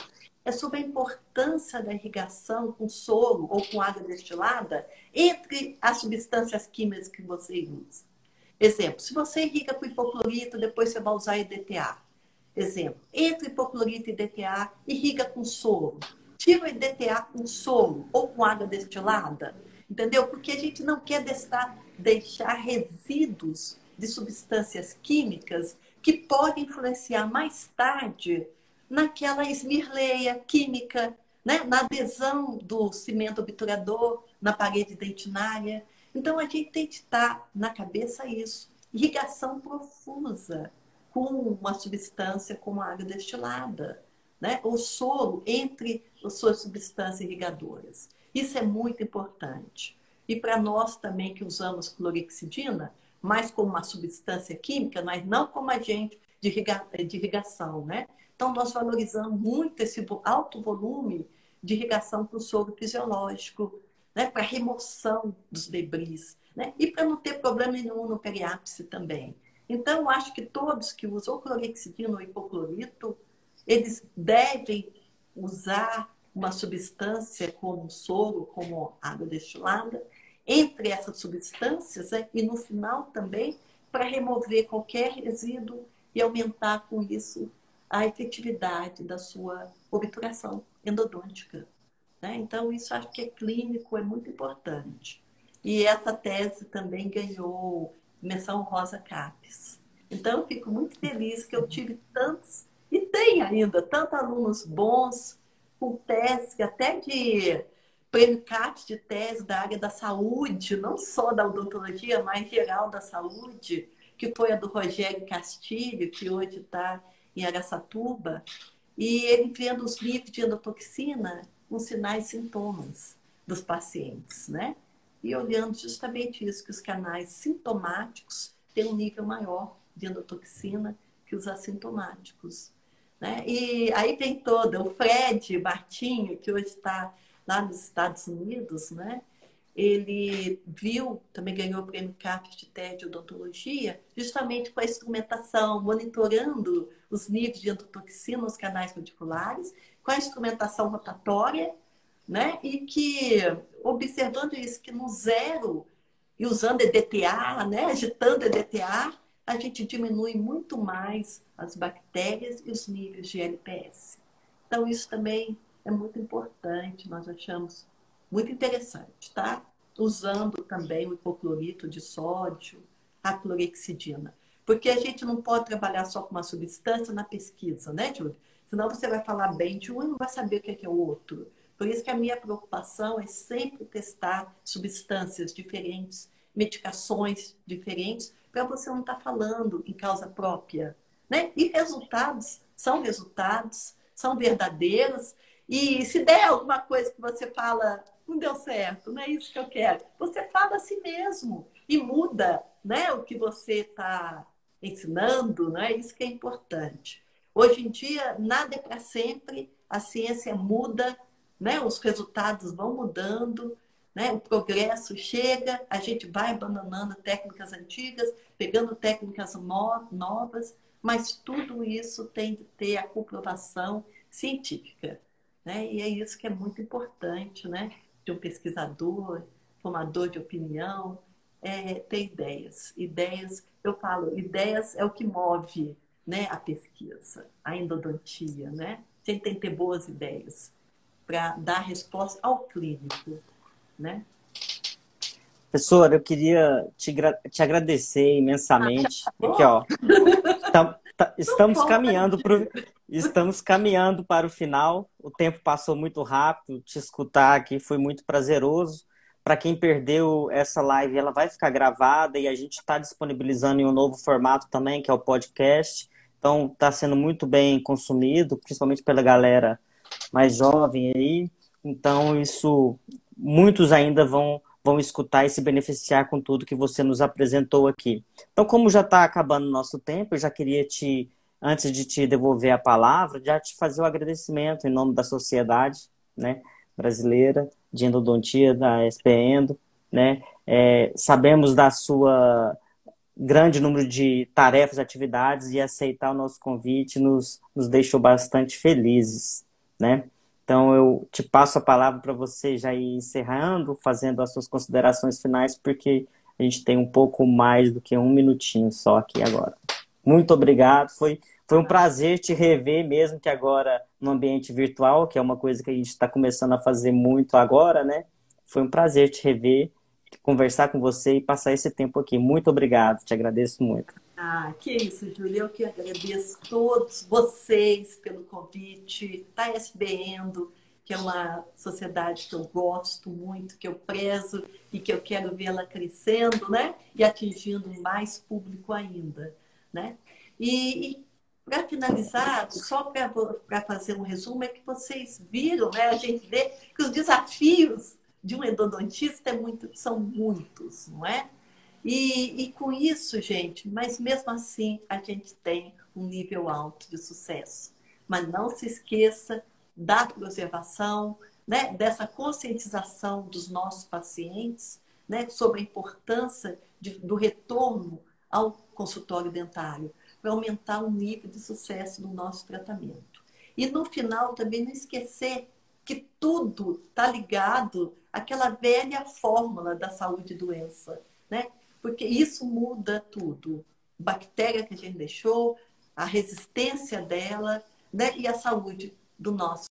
é sobre a importância da irrigação com solo ou com água destilada entre as substâncias químicas que você usa. Exemplo, se você irriga com hipoclorito, depois você vai usar EDTA. Exemplo, entre hipoclorito e EDTA, irriga com solo. Tira o EDTA com solo ou com água destilada. Entendeu? Porque a gente não quer deixar, deixar resíduos de substâncias químicas que podem influenciar mais tarde naquela esmirleia química, né? na adesão do cimento obturador na parede dentinária. Então, a gente tem que estar na cabeça isso. Irrigação profusa com uma substância como a água destilada, né? o solo entre as suas substâncias irrigadoras. Isso é muito importante. E para nós também que usamos clorexidina, mais como uma substância química, mas não como agente de, irrigação, né? Então, nós valorizamos muito esse alto volume de irrigação para o solo fisiológico, né? para remoção dos debris, né? e para não ter problema nenhum no periápice também. Então, acho que todos que usam clorexidina ou hipoclorito, eles devem usar uma substância como soro, como água destilada, entre essas substâncias né? e no final também para remover qualquer resíduo e aumentar com isso a efetividade da sua obturação endodôntica. Né? Então, isso acho que é clínico, é muito importante. E essa tese também ganhou menção rosa CAPES. Então, eu fico muito feliz que eu tive tantos, e tem ainda, tantos alunos bons, com teses até de prêmio CAPES de tese da área da saúde, não só da odontologia, mas geral da saúde, que foi a do Rogério Castilho, que hoje está em Aracatuba, e ele vendo os níveis de endotoxina com sinais e sintomas dos pacientes, né? E olhando justamente isso, que os canais sintomáticos têm um nível maior de endotoxina que os assintomáticos. Né? E aí tem toda, o Fred Bartinho, que hoje está lá nos Estados Unidos, né? ele viu, também ganhou o prêmio CAPES de TED odontologia, justamente com a instrumentação, monitorando os níveis de endotoxina nos canais radiculares, com a instrumentação rotatória, né? E que, observando isso, que no zero, e usando EDTA, né? Agitando EDTA, a gente diminui muito mais as bactérias e os níveis de LPS. Então, isso também é muito importante, nós achamos muito interessante, tá? Usando também o hipoclorito de sódio, a clorexidina. Porque a gente não pode trabalhar só com uma substância na pesquisa, né, Júlia? Senão você vai falar bem de um e não vai saber o que é, o outro. Por isso que a minha preocupação é sempre testar substâncias diferentes, medicações diferentes, para você não estar tá falando em causa própria. Né? E resultados são resultados, são verdadeiros. E se der alguma coisa que você fala, não deu certo, não é isso que eu quero. Você fala a si mesmo e muda né, o que você está ensinando, não é isso que é importante. Hoje em dia, nada é para sempre, a ciência muda, né, os resultados vão mudando, né, o progresso chega, a gente vai abandonando técnicas antigas, pegando técnicas novas, mas tudo isso tem de ter a comprovação científica. Né? E é isso que é muito importante, né? de um pesquisador, formador de opinião, é, ter ideias. Ideias, eu falo, ideias é o que move né, a pesquisa, a endodontia, né? A gente tem que ter boas ideias para dar resposta ao clínico, né? Professora, eu queria te, te agradecer imensamente. Ah, Aqui, ó. Tá, estamos caminhando pro, estamos caminhando para o final. O tempo passou muito rápido. Te escutar aqui foi muito prazeroso. Para quem perdeu essa live, ela vai ficar gravada e a gente está disponibilizando em um novo formato também, que é o podcast. Então, está sendo muito bem consumido, principalmente pela galera mais jovem aí. Então, isso, muitos ainda vão, vão escutar e se beneficiar com tudo que você nos apresentou aqui. Então, como já está acabando o nosso tempo, eu já queria te, antes de te devolver a palavra, já te fazer o agradecimento em nome da sociedade né, brasileira de endodontia, da SPEndo. Né? É, sabemos da sua grande número de tarefas, atividades e aceitar o nosso convite nos, nos deixou bastante felizes, né? Então eu te passo a palavra para você já ir encerrando, fazendo as suas considerações finais, porque a gente tem um pouco mais do que um minutinho só aqui agora. Muito obrigado, foi, foi um prazer te rever, mesmo que agora no ambiente virtual, que é uma coisa que a gente está começando a fazer muito agora, né? Foi um prazer te rever conversar com você e passar esse tempo aqui. Muito obrigado, te agradeço muito. Ah, que isso, Júlia. Eu que agradeço todos vocês pelo convite. Tá SBendo, que é uma sociedade que eu gosto muito, que eu prezo e que eu quero vê-la crescendo, né? E atingindo mais público ainda, né? E, e para finalizar, só para fazer um resumo, é que vocês viram, né? A gente vê que os desafios de um endodontista é muito, são muitos, não é? E, e com isso, gente, mas mesmo assim a gente tem um nível alto de sucesso. Mas não se esqueça da preservação, né, dessa conscientização dos nossos pacientes né, sobre a importância de, do retorno ao consultório dentário para aumentar o nível de sucesso do nosso tratamento. E no final também não esquecer que tudo está ligado àquela velha fórmula da saúde e doença, né? Porque isso muda tudo. Bactéria que a gente deixou, a resistência dela, né? E a saúde do nosso